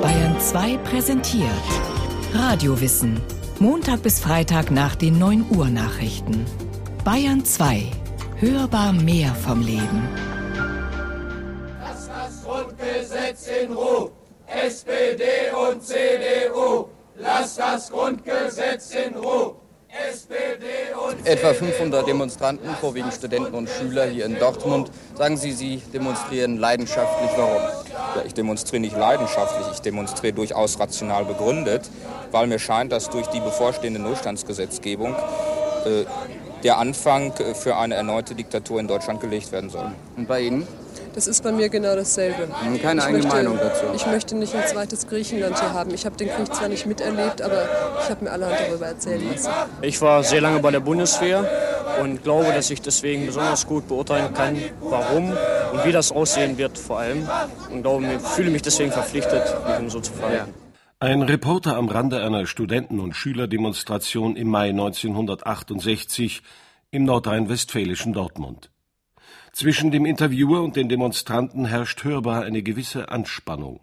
Bayern 2 präsentiert Radiowissen. Montag bis Freitag nach den 9 Uhr Nachrichten. Bayern 2. Hörbar mehr vom Leben. Lass das Grundgesetz in Ruhe. SPD und CDU. Lass das Grundgesetz in Ruhe. Etwa 500 Demonstranten, vorwiegend Studenten und Schüler hier in Dortmund. Sagen Sie, Sie demonstrieren leidenschaftlich. Warum? Ja, ich demonstriere nicht leidenschaftlich, ich demonstriere durchaus rational begründet, weil mir scheint, dass durch die bevorstehende Notstandsgesetzgebung äh, der Anfang für eine erneute Diktatur in Deutschland gelegt werden soll. Und bei Ihnen? Das ist bei mir genau dasselbe. Keine ich eigene möchte, Meinung dazu. Ich möchte nicht ein zweites Griechenland hier haben. Ich habe den Krieg zwar nicht miterlebt, aber ich habe mir allerhand darüber erzählen lassen. Ich war sehr lange bei der Bundeswehr und glaube, dass ich deswegen besonders gut beurteilen kann, warum und wie das aussehen wird vor allem. Und glaube, fühle mich deswegen verpflichtet, mich so zu verhalten. Ein Reporter am Rande einer Studenten- und Schülerdemonstration im Mai 1968 im nordrhein-westfälischen Dortmund. Zwischen dem Interviewer und den Demonstranten herrscht hörbar eine gewisse Anspannung.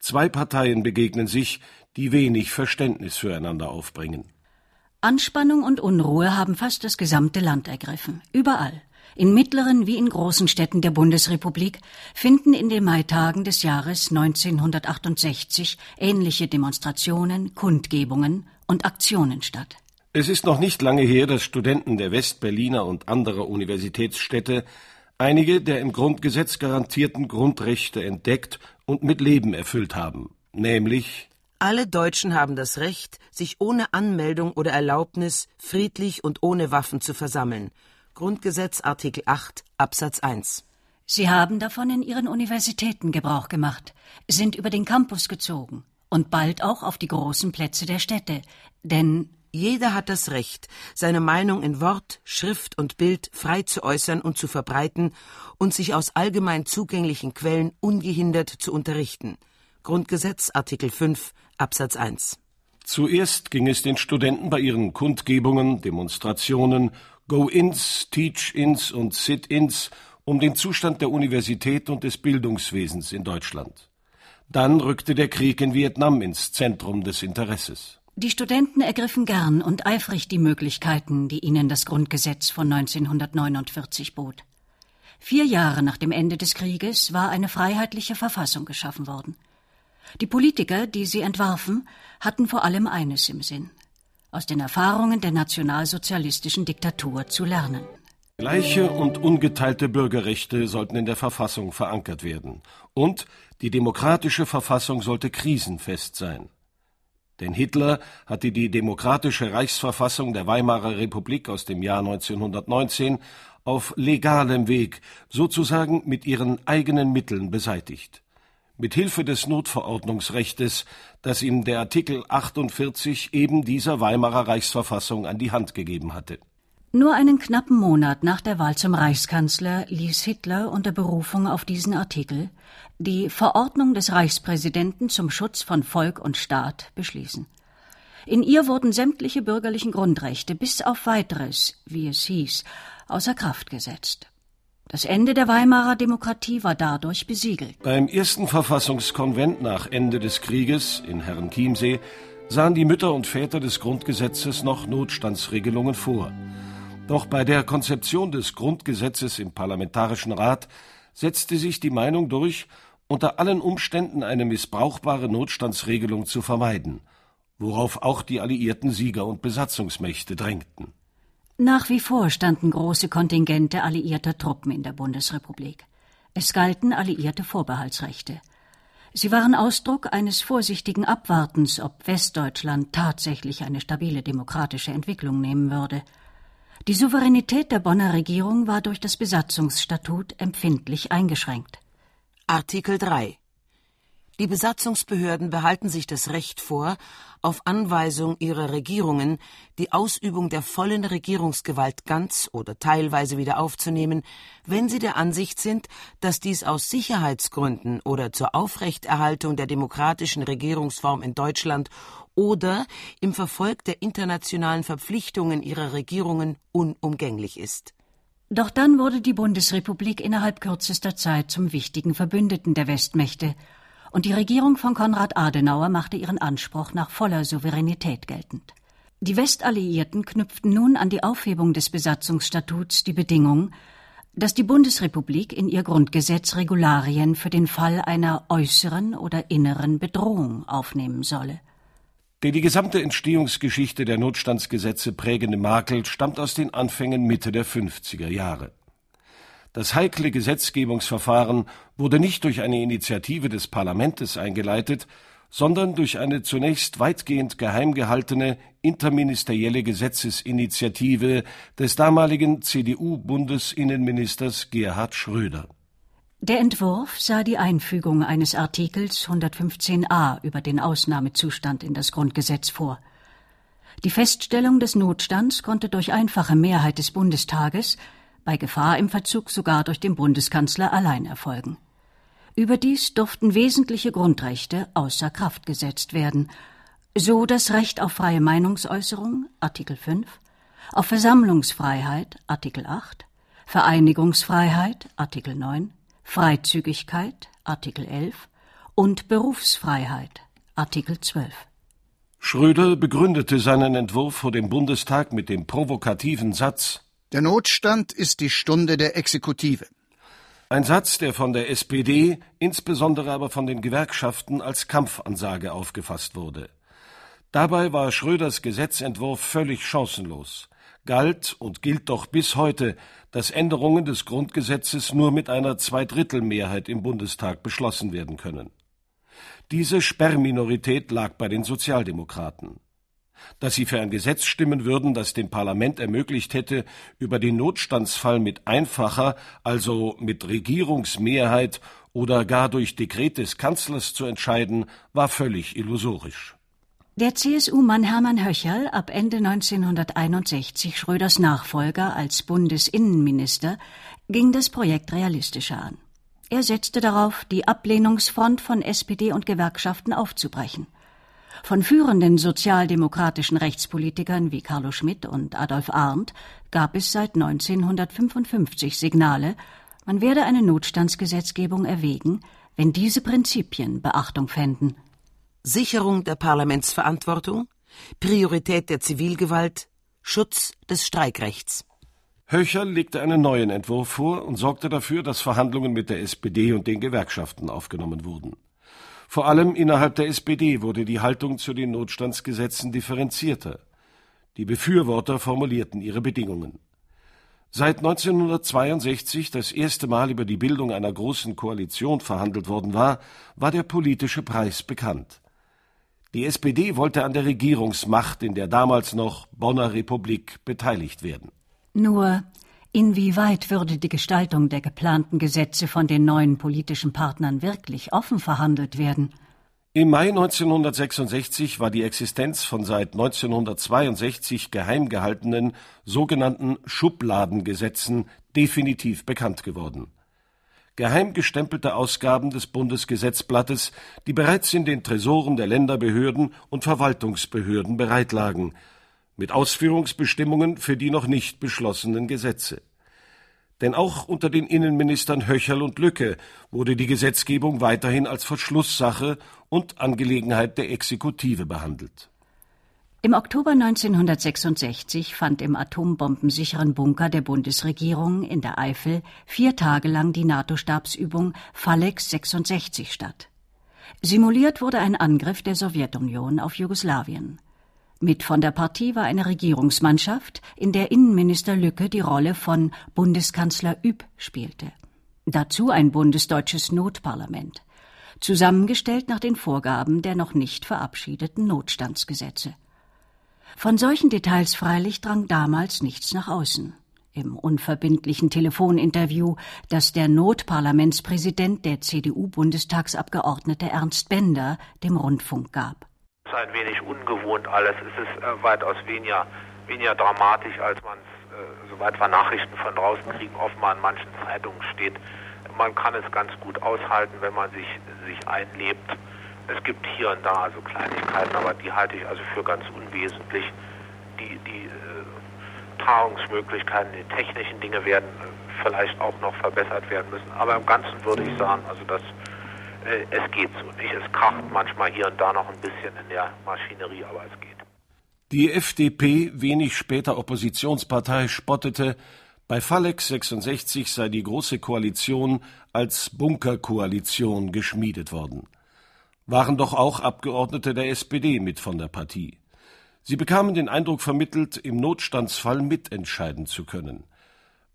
Zwei Parteien begegnen sich, die wenig Verständnis füreinander aufbringen. Anspannung und Unruhe haben fast das gesamte Land ergriffen. Überall. In mittleren wie in großen Städten der Bundesrepublik finden in den Maitagen des Jahres 1968 ähnliche Demonstrationen, Kundgebungen und Aktionen statt. Es ist noch nicht lange her, dass Studenten der Westberliner und anderer Universitätsstädte einige der im Grundgesetz garantierten Grundrechte entdeckt und mit Leben erfüllt haben, nämlich alle Deutschen haben das Recht, sich ohne Anmeldung oder Erlaubnis friedlich und ohne Waffen zu versammeln. Grundgesetz Artikel 8 Absatz 1. Sie haben davon in ihren Universitäten Gebrauch gemacht, sind über den Campus gezogen und bald auch auf die großen Plätze der Städte, denn jeder hat das Recht, seine Meinung in Wort, Schrift und Bild frei zu äußern und zu verbreiten und sich aus allgemein zugänglichen Quellen ungehindert zu unterrichten. Grundgesetz Artikel 5 Absatz 1. Zuerst ging es den Studenten bei ihren Kundgebungen, Demonstrationen, Go-ins, Teach-ins und Sit-ins um den Zustand der Universität und des Bildungswesens in Deutschland. Dann rückte der Krieg in Vietnam ins Zentrum des Interesses. Die Studenten ergriffen gern und eifrig die Möglichkeiten, die ihnen das Grundgesetz von 1949 bot. Vier Jahre nach dem Ende des Krieges war eine freiheitliche Verfassung geschaffen worden. Die Politiker, die sie entwarfen, hatten vor allem eines im Sinn aus den Erfahrungen der nationalsozialistischen Diktatur zu lernen. Gleiche und ungeteilte Bürgerrechte sollten in der Verfassung verankert werden. Und die demokratische Verfassung sollte krisenfest sein. Denn Hitler hatte die demokratische Reichsverfassung der Weimarer Republik aus dem Jahr 1919 auf legalem Weg, sozusagen mit ihren eigenen Mitteln beseitigt. Mit Hilfe des Notverordnungsrechtes, das ihm der Artikel 48 eben dieser Weimarer Reichsverfassung an die Hand gegeben hatte. Nur einen knappen Monat nach der Wahl zum Reichskanzler ließ Hitler unter Berufung auf diesen Artikel die Verordnung des Reichspräsidenten zum Schutz von Volk und Staat beschließen. In ihr wurden sämtliche bürgerlichen Grundrechte bis auf weiteres, wie es hieß, außer Kraft gesetzt. Das Ende der Weimarer Demokratie war dadurch besiegelt. Beim ersten Verfassungskonvent nach Ende des Krieges in Herrenchiemsee sahen die Mütter und Väter des Grundgesetzes noch Notstandsregelungen vor. Doch bei der Konzeption des Grundgesetzes im Parlamentarischen Rat setzte sich die Meinung durch, unter allen Umständen eine missbrauchbare Notstandsregelung zu vermeiden, worauf auch die alliierten Sieger und Besatzungsmächte drängten. Nach wie vor standen große Kontingente alliierter Truppen in der Bundesrepublik. Es galten alliierte Vorbehaltsrechte. Sie waren Ausdruck eines vorsichtigen Abwartens, ob Westdeutschland tatsächlich eine stabile demokratische Entwicklung nehmen würde. Die Souveränität der Bonner Regierung war durch das Besatzungsstatut empfindlich eingeschränkt. Artikel 3 die Besatzungsbehörden behalten sich das Recht vor, auf Anweisung ihrer Regierungen die Ausübung der vollen Regierungsgewalt ganz oder teilweise wieder aufzunehmen, wenn sie der Ansicht sind, dass dies aus Sicherheitsgründen oder zur Aufrechterhaltung der demokratischen Regierungsform in Deutschland oder im Verfolg der internationalen Verpflichtungen ihrer Regierungen unumgänglich ist. Doch dann wurde die Bundesrepublik innerhalb kürzester Zeit zum wichtigen Verbündeten der Westmächte und die Regierung von Konrad Adenauer machte ihren Anspruch nach voller Souveränität geltend. Die Westalliierten knüpften nun an die Aufhebung des Besatzungsstatuts die Bedingung, dass die Bundesrepublik in ihr Grundgesetz Regularien für den Fall einer äußeren oder inneren Bedrohung aufnehmen solle. Der die gesamte Entstehungsgeschichte der Notstandsgesetze prägende Makel stammt aus den Anfängen Mitte der 50er Jahre. Das heikle Gesetzgebungsverfahren wurde nicht durch eine Initiative des Parlamentes eingeleitet, sondern durch eine zunächst weitgehend geheim gehaltene interministerielle Gesetzesinitiative des damaligen CDU-Bundesinnenministers Gerhard Schröder. Der Entwurf sah die Einfügung eines Artikels 115a über den Ausnahmezustand in das Grundgesetz vor. Die Feststellung des Notstands konnte durch einfache Mehrheit des Bundestages, bei Gefahr im Verzug sogar durch den Bundeskanzler allein erfolgen. Überdies durften wesentliche Grundrechte außer Kraft gesetzt werden, so das Recht auf freie Meinungsäußerung Artikel 5, auf Versammlungsfreiheit Artikel 8, Vereinigungsfreiheit Artikel 9, Freizügigkeit Artikel 11 und Berufsfreiheit Artikel 12. Schröder begründete seinen Entwurf vor dem Bundestag mit dem provokativen Satz Der Notstand ist die Stunde der Exekutive. Ein Satz, der von der SPD, insbesondere aber von den Gewerkschaften als Kampfansage aufgefasst wurde. Dabei war Schröders Gesetzentwurf völlig chancenlos, galt und gilt doch bis heute, dass Änderungen des Grundgesetzes nur mit einer Zweidrittelmehrheit im Bundestag beschlossen werden können. Diese Sperrminorität lag bei den Sozialdemokraten dass sie für ein Gesetz stimmen würden, das dem Parlament ermöglicht hätte, über den Notstandsfall mit einfacher, also mit Regierungsmehrheit oder gar durch Dekret des Kanzlers zu entscheiden, war völlig illusorisch. Der CSU-Mann Hermann Höcherl, ab Ende 1961 Schröders Nachfolger als Bundesinnenminister, ging das Projekt realistischer an. Er setzte darauf, die Ablehnungsfront von SPD und Gewerkschaften aufzubrechen. Von führenden sozialdemokratischen Rechtspolitikern wie Carlo Schmidt und Adolf Arndt gab es seit 1955 Signale, man werde eine Notstandsgesetzgebung erwägen, wenn diese Prinzipien Beachtung fänden. Sicherung der Parlamentsverantwortung, Priorität der Zivilgewalt, Schutz des Streikrechts. Höcher legte einen neuen Entwurf vor und sorgte dafür, dass Verhandlungen mit der SPD und den Gewerkschaften aufgenommen wurden. Vor allem innerhalb der SPD wurde die Haltung zu den Notstandsgesetzen differenzierter. Die Befürworter formulierten ihre Bedingungen. Seit 1962 das erste Mal über die Bildung einer großen Koalition verhandelt worden war, war der politische Preis bekannt. Die SPD wollte an der Regierungsmacht in der damals noch Bonner Republik beteiligt werden. Nur Inwieweit würde die Gestaltung der geplanten Gesetze von den neuen politischen Partnern wirklich offen verhandelt werden? Im Mai 1966 war die Existenz von seit 1962 geheim gehaltenen sogenannten Schubladengesetzen definitiv bekannt geworden. Geheim gestempelte Ausgaben des Bundesgesetzblattes, die bereits in den Tresoren der Länderbehörden und Verwaltungsbehörden bereitlagen, mit Ausführungsbestimmungen für die noch nicht beschlossenen Gesetze. Denn auch unter den Innenministern Höcherl und Lücke wurde die Gesetzgebung weiterhin als Verschlusssache und Angelegenheit der Exekutive behandelt. Im Oktober 1966 fand im atombombensicheren Bunker der Bundesregierung in der Eifel vier Tage lang die NATO-Stabsübung Falex 66 statt. Simuliert wurde ein Angriff der Sowjetunion auf Jugoslawien. Mit von der Partie war eine Regierungsmannschaft, in der Innenminister Lücke die Rolle von Bundeskanzler Üb spielte. Dazu ein bundesdeutsches Notparlament, zusammengestellt nach den Vorgaben der noch nicht verabschiedeten Notstandsgesetze. Von solchen Details freilich drang damals nichts nach außen. Im unverbindlichen Telefoninterview, das der Notparlamentspräsident der CDU-Bundestagsabgeordnete Ernst Bender dem Rundfunk gab ist ein wenig ungewohnt alles. Es ist äh, weitaus weniger, weniger dramatisch, als man es, äh, soweit wir Nachrichten von draußen kriegen, offenbar in manchen Zeitungen steht. Man kann es ganz gut aushalten, wenn man sich, sich einlebt. Es gibt hier und da also Kleinigkeiten, aber die halte ich also für ganz unwesentlich. Die, die äh, Tragungsmöglichkeiten, die technischen Dinge werden äh, vielleicht auch noch verbessert werden müssen. Aber im Ganzen würde ich sagen, also das es geht so nicht. Es kracht manchmal hier und da noch ein bisschen in der Maschinerie, aber es geht. Die FDP, wenig später Oppositionspartei, spottete, bei Fallex 66 sei die Große Koalition als Bunkerkoalition geschmiedet worden. Waren doch auch Abgeordnete der SPD mit von der Partie. Sie bekamen den Eindruck vermittelt, im Notstandsfall mitentscheiden zu können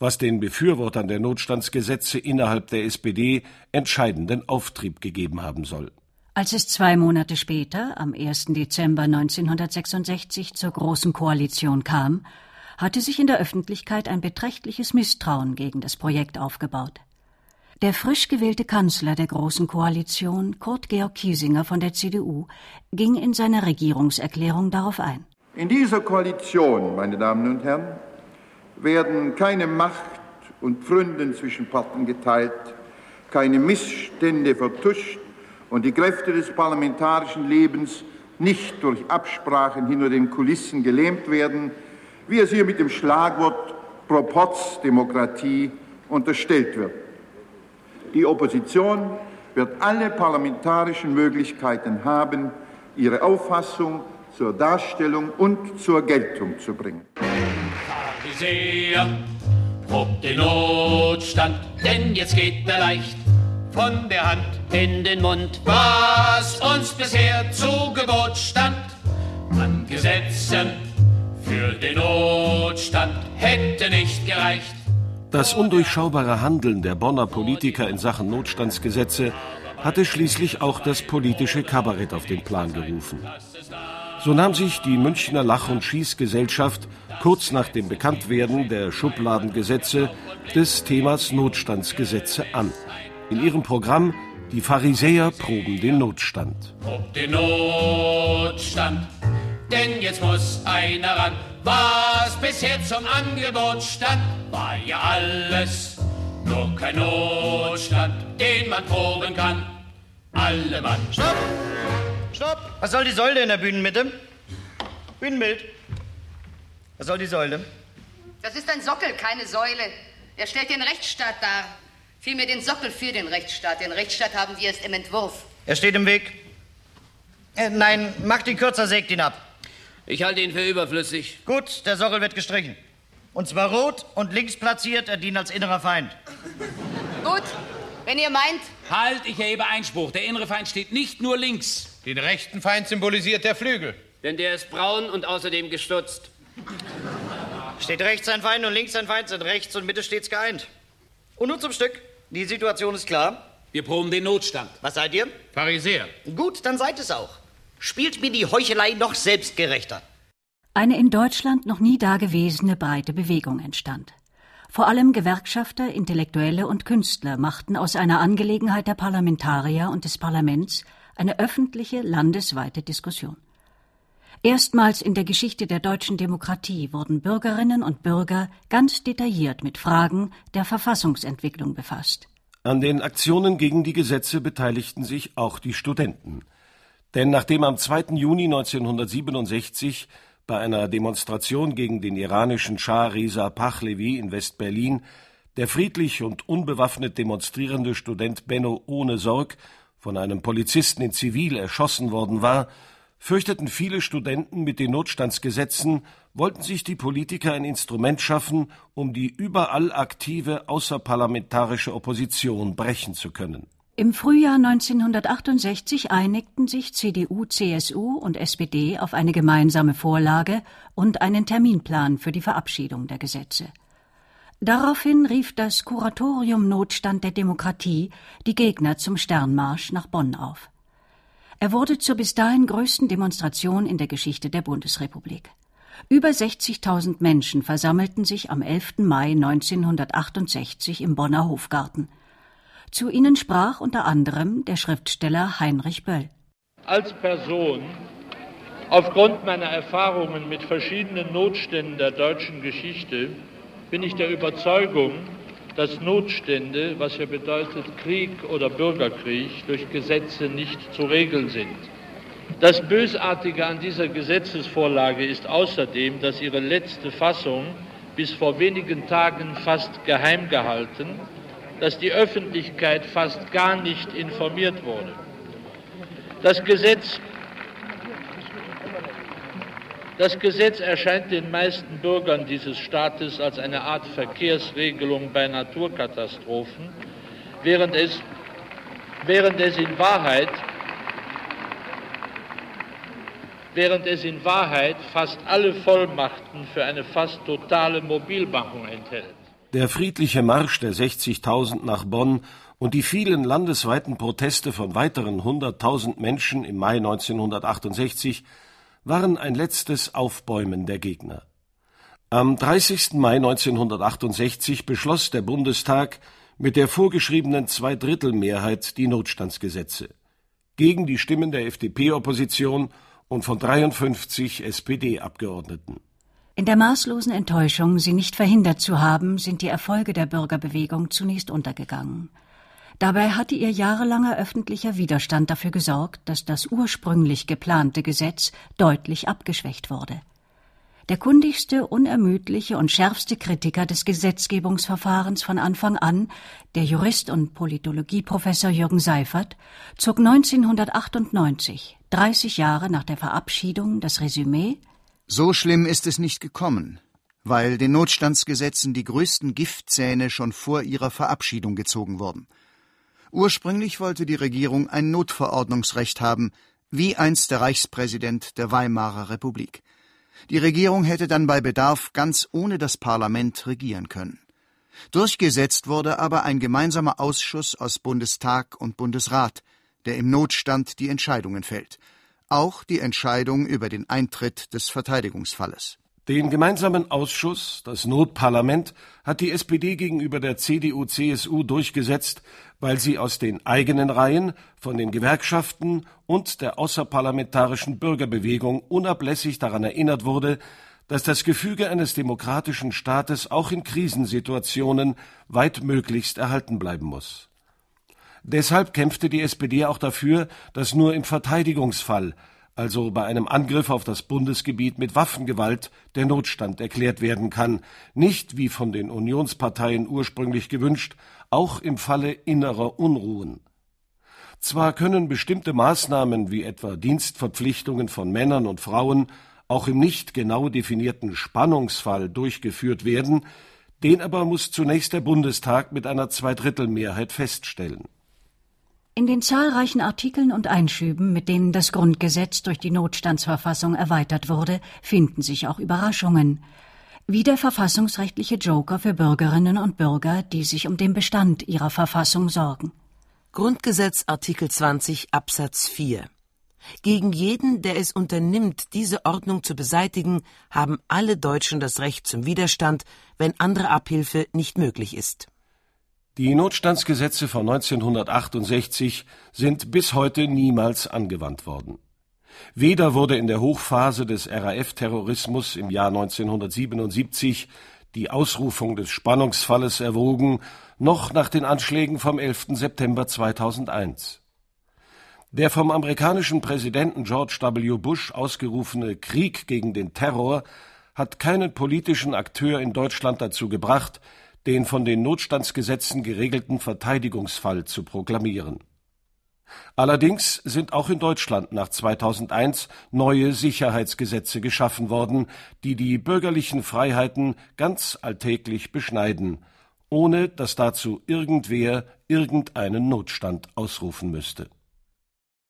was den Befürwortern der Notstandsgesetze innerhalb der SPD entscheidenden Auftrieb gegeben haben soll. Als es zwei Monate später, am 1. Dezember 1966, zur Großen Koalition kam, hatte sich in der Öffentlichkeit ein beträchtliches Misstrauen gegen das Projekt aufgebaut. Der frisch gewählte Kanzler der Großen Koalition, Kurt Georg Kiesinger von der CDU, ging in seiner Regierungserklärung darauf ein. In dieser Koalition, meine Damen und Herren, werden keine Macht und Pfründen zwischen Parteien geteilt, keine Missstände vertuscht und die Kräfte des parlamentarischen Lebens nicht durch Absprachen hinter den Kulissen gelähmt werden, wie es hier mit dem Schlagwort Proporzdemokratie unterstellt wird. Die Opposition wird alle parlamentarischen Möglichkeiten haben, ihre Auffassung zur Darstellung und zur Geltung zu bringen. Pharisäer, probt den Notstand, denn jetzt geht er leicht von der Hand in den Mund. Was uns bisher zu Gebot stand an Gesetzen für den Notstand hätte nicht gereicht. Das undurchschaubare Handeln der Bonner Politiker in Sachen Notstandsgesetze hatte schließlich auch das politische Kabarett auf den Plan gerufen. So nahm sich die Münchner Lach- und Schießgesellschaft kurz nach dem Bekanntwerden der Schubladengesetze des Themas Notstandsgesetze an. In ihrem Programm Die Pharisäer proben den Notstand. Prob den Notstand, denn jetzt muss einer ran. Was bisher zum Angebot stand, war ja alles nur kein Notstand, den man proben kann. Alle Mann. Stopp! Stopp! Was soll die Säule in der Bühnenmitte? Bühnenbild. Was soll die Säule? Das ist ein Sockel, keine Säule. Er stellt den Rechtsstaat dar. Vielmehr den Sockel für den Rechtsstaat. Den Rechtsstaat haben wir erst im Entwurf. Er steht im Weg. Äh, nein, macht ihn kürzer, sägt ihn ab. Ich halte ihn für überflüssig. Gut, der Sockel wird gestrichen. Und zwar rot und links platziert, er dient als innerer Feind. Gut, wenn ihr meint. Halt, ich erhebe Einspruch. Der innere Feind steht nicht nur links. Den rechten Feind symbolisiert der Flügel. Denn der ist braun und außerdem gestutzt. Steht rechts ein Feind und links ein Feind, sind rechts und Mitte stets geeint. Und nun zum Stück. Die Situation ist klar. Wir proben den Notstand. Was seid ihr? Pharisäer. Gut, dann seid es auch. Spielt mir die Heuchelei noch selbstgerechter. Eine in Deutschland noch nie dagewesene breite Bewegung entstand. Vor allem Gewerkschafter, Intellektuelle und Künstler machten aus einer Angelegenheit der Parlamentarier und des Parlaments eine öffentliche landesweite Diskussion. Erstmals in der Geschichte der deutschen Demokratie wurden Bürgerinnen und Bürger ganz detailliert mit Fragen der Verfassungsentwicklung befasst. An den Aktionen gegen die Gesetze beteiligten sich auch die Studenten. Denn nachdem am 2. Juni 1967 bei einer Demonstration gegen den iranischen Schah Reza Pahlavi in West-Berlin der friedlich und unbewaffnet demonstrierende Student Benno ohne Sorg von einem Polizisten in Zivil erschossen worden war, fürchteten viele Studenten mit den Notstandsgesetzen, wollten sich die Politiker ein Instrument schaffen, um die überall aktive außerparlamentarische Opposition brechen zu können. Im Frühjahr 1968 einigten sich CDU, CSU und SPD auf eine gemeinsame Vorlage und einen Terminplan für die Verabschiedung der Gesetze. Daraufhin rief das Kuratorium Notstand der Demokratie die Gegner zum Sternmarsch nach Bonn auf. Er wurde zur bis dahin größten Demonstration in der Geschichte der Bundesrepublik. Über 60.000 Menschen versammelten sich am 11. Mai 1968 im Bonner Hofgarten. Zu ihnen sprach unter anderem der Schriftsteller Heinrich Böll. Als Person, aufgrund meiner Erfahrungen mit verschiedenen Notständen der deutschen Geschichte, bin ich der Überzeugung, dass Notstände, was ja bedeutet Krieg oder Bürgerkrieg, durch Gesetze nicht zu regeln sind. Das Bösartige an dieser Gesetzesvorlage ist außerdem, dass ihre letzte Fassung bis vor wenigen Tagen fast geheim gehalten dass die Öffentlichkeit fast gar nicht informiert wurde. Das Gesetz, das Gesetz erscheint den meisten Bürgern dieses Staates als eine Art Verkehrsregelung bei Naturkatastrophen, während es, während es in Wahrheit während es in Wahrheit fast alle Vollmachten für eine fast totale Mobilmachung enthält. Der friedliche Marsch der 60.000 nach Bonn und die vielen landesweiten Proteste von weiteren 100.000 Menschen im Mai 1968 waren ein letztes Aufbäumen der Gegner. Am 30. Mai 1968 beschloss der Bundestag mit der vorgeschriebenen Zweidrittelmehrheit die Notstandsgesetze. Gegen die Stimmen der FDP-Opposition und von 53 SPD-Abgeordneten. In der maßlosen Enttäuschung, sie nicht verhindert zu haben, sind die Erfolge der Bürgerbewegung zunächst untergegangen. Dabei hatte ihr jahrelanger öffentlicher Widerstand dafür gesorgt, dass das ursprünglich geplante Gesetz deutlich abgeschwächt wurde. Der kundigste, unermüdliche und schärfste Kritiker des Gesetzgebungsverfahrens von Anfang an, der Jurist und Politologieprofessor Jürgen Seifert, zog 1998, 30 Jahre nach der Verabschiedung, das Resümee so schlimm ist es nicht gekommen, weil den Notstandsgesetzen die größten Giftzähne schon vor ihrer Verabschiedung gezogen wurden. Ursprünglich wollte die Regierung ein Notverordnungsrecht haben, wie einst der Reichspräsident der Weimarer Republik. Die Regierung hätte dann bei Bedarf ganz ohne das Parlament regieren können. Durchgesetzt wurde aber ein gemeinsamer Ausschuss aus Bundestag und Bundesrat, der im Notstand die Entscheidungen fällt auch die Entscheidung über den Eintritt des Verteidigungsfalles. Den gemeinsamen Ausschuss, das Notparlament, hat die SPD gegenüber der CDU-CSU durchgesetzt, weil sie aus den eigenen Reihen, von den Gewerkschaften und der außerparlamentarischen Bürgerbewegung unablässig daran erinnert wurde, dass das Gefüge eines demokratischen Staates auch in Krisensituationen weitmöglichst erhalten bleiben muss. Deshalb kämpfte die SPD auch dafür, dass nur im Verteidigungsfall, also bei einem Angriff auf das Bundesgebiet mit Waffengewalt, der Notstand erklärt werden kann, nicht wie von den Unionsparteien ursprünglich gewünscht, auch im Falle innerer Unruhen. Zwar können bestimmte Maßnahmen wie etwa Dienstverpflichtungen von Männern und Frauen auch im nicht genau definierten Spannungsfall durchgeführt werden, den aber muss zunächst der Bundestag mit einer Zweidrittelmehrheit feststellen. In den zahlreichen Artikeln und Einschüben, mit denen das Grundgesetz durch die Notstandsverfassung erweitert wurde, finden sich auch Überraschungen. Wie der verfassungsrechtliche Joker für Bürgerinnen und Bürger, die sich um den Bestand ihrer Verfassung sorgen. Grundgesetz Artikel 20 Absatz 4 gegen jeden, der es unternimmt, diese Ordnung zu beseitigen, haben alle Deutschen das Recht zum Widerstand, wenn andere Abhilfe nicht möglich ist. Die Notstandsgesetze von 1968 sind bis heute niemals angewandt worden. Weder wurde in der Hochphase des RAF-Terrorismus im Jahr 1977 die Ausrufung des Spannungsfalles erwogen, noch nach den Anschlägen vom 11. September 2001. Der vom amerikanischen Präsidenten George W. Bush ausgerufene Krieg gegen den Terror hat keinen politischen Akteur in Deutschland dazu gebracht, den von den Notstandsgesetzen geregelten Verteidigungsfall zu proklamieren. Allerdings sind auch in Deutschland nach 2001 neue Sicherheitsgesetze geschaffen worden, die die bürgerlichen Freiheiten ganz alltäglich beschneiden, ohne dass dazu irgendwer irgendeinen Notstand ausrufen müsste